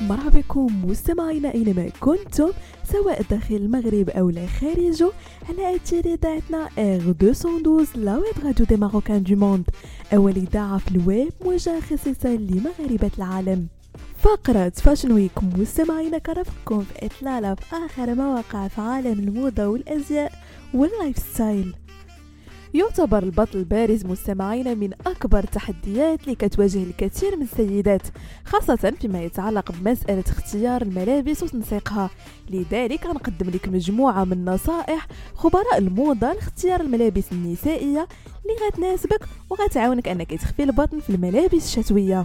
مرحبا بكم مستمعينا اينما كنتم سواء داخل المغرب أو لا خارجه على أثير إذاعتنا R 212 la web radio des Marocains du monde أول إذاعة في الويب موجهة خصيصا لمغاربة العالم. فقرة fashion week مستمعينا كرفقكم في إطلالة في آخر مواقع في عالم الموضة والأزياء وال lifestyle يعتبر البطن البارز مستمعين من أكبر التحديات اللي كتواجه الكثير من السيدات خاصة فيما يتعلق بمسألة اختيار الملابس وتنسيقها. لذلك غنقدم لك مجموعة من نصائح خبراء الموضة لاختيار الملابس النسائية اللي غتناسبك وغتعاونك أنك تخفي البطن في الملابس الشتوية.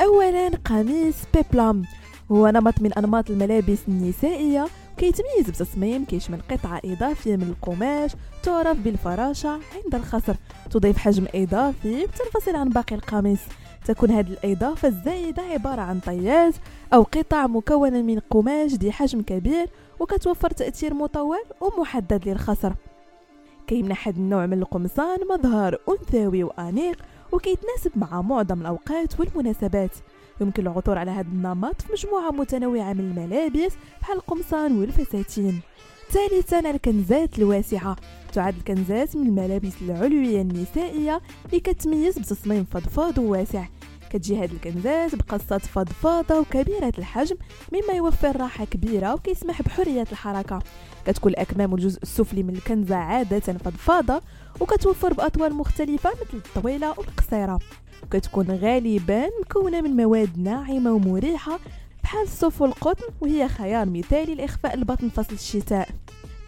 أولا قميص بيبلام. هو نمط من أنماط الملابس النسائية كيتميز بتصميم كيشمل قطعة إضافية من القماش تعرف بالفراشة عند الخصر. تضيف حجم إضافي بتنفصل عن باقي القميص. تكون هذه الإضافة الزائدة عبارة عن طياز أو قطع مكونة من قماش ذي حجم كبير وكتوفر تأثير مطول ومحدد للخصر. كيمنح هذا النوع من القمصان مظهر أنثوي وأنيق وكيتناسب مع معظم الأوقات والمناسبات. يمكن العثور على هذا النمط في مجموعة متنوعة من الملابس بحال القمصان والفساتين. ثالثا الكنزات الواسعة. تعد الكنزات من الملابس العلوية النسائية اللي كتميز بتصميم فضفاض وواسع كتجي هاد الكنزات بقصات فضفاضة وكبيرة الحجم مما يوفر راحة كبيرة وكيسمح بحرية الحركة. كتكون الأكمام والجزء السفلي من الكنزة عادة فضفاضة وكتوفر بأطوال مختلفة مثل الطويلة والقصيرة. وكتكون غالبا مكونة من مواد ناعمة ومريحة بحال الصوف والقطن وهي خيار مثالي لإخفاء البطن فصل الشتاء.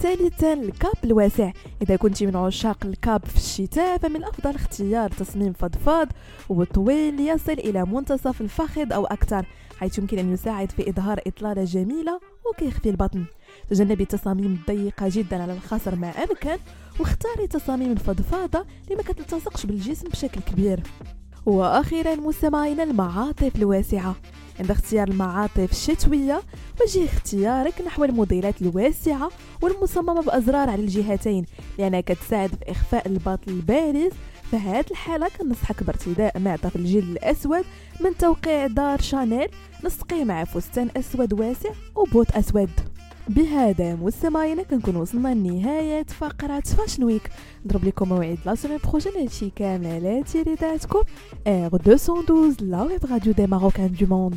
ثالثا الكاب الواسع. إذا كنت من عشاق الكاب في الشتاء فمن الافضل اختيار تصميم فضفاض وطويل يصل إلى منتصف الفخذ أو أكثر حيث يمكن أن يساعد في إظهار إطلالة جميلة وكيخفي البطن. تجنبي التصاميم الضيقه جدا على الخصر ما أمكن واختاري تصاميم الفضفاضة اللي ما كتلتصقش بالجسم بشكل كبير. وأخيرا مستمعينا المعاطف الواسعة. عند اختيار المعاطف الشتوية وجه اختيارك نحو الموديلات الواسعة والمصممة بأزرار على الجهتين لأنها كتساعد في إخفاء البطن البارز. فهاد الحالة كنصحك بارتداء معطف الجلد الأسود من توقيع دار شانيل نسقيه مع فستان أسود واسع وبوت أسود. بهذا مستمعينا كنكون وصلنا لنهاية فقرة fashion week نضرب لكم موعد la semaine prochaine هادشي كامل. على تيريداتكم R 212 la web radio des Marocains du monde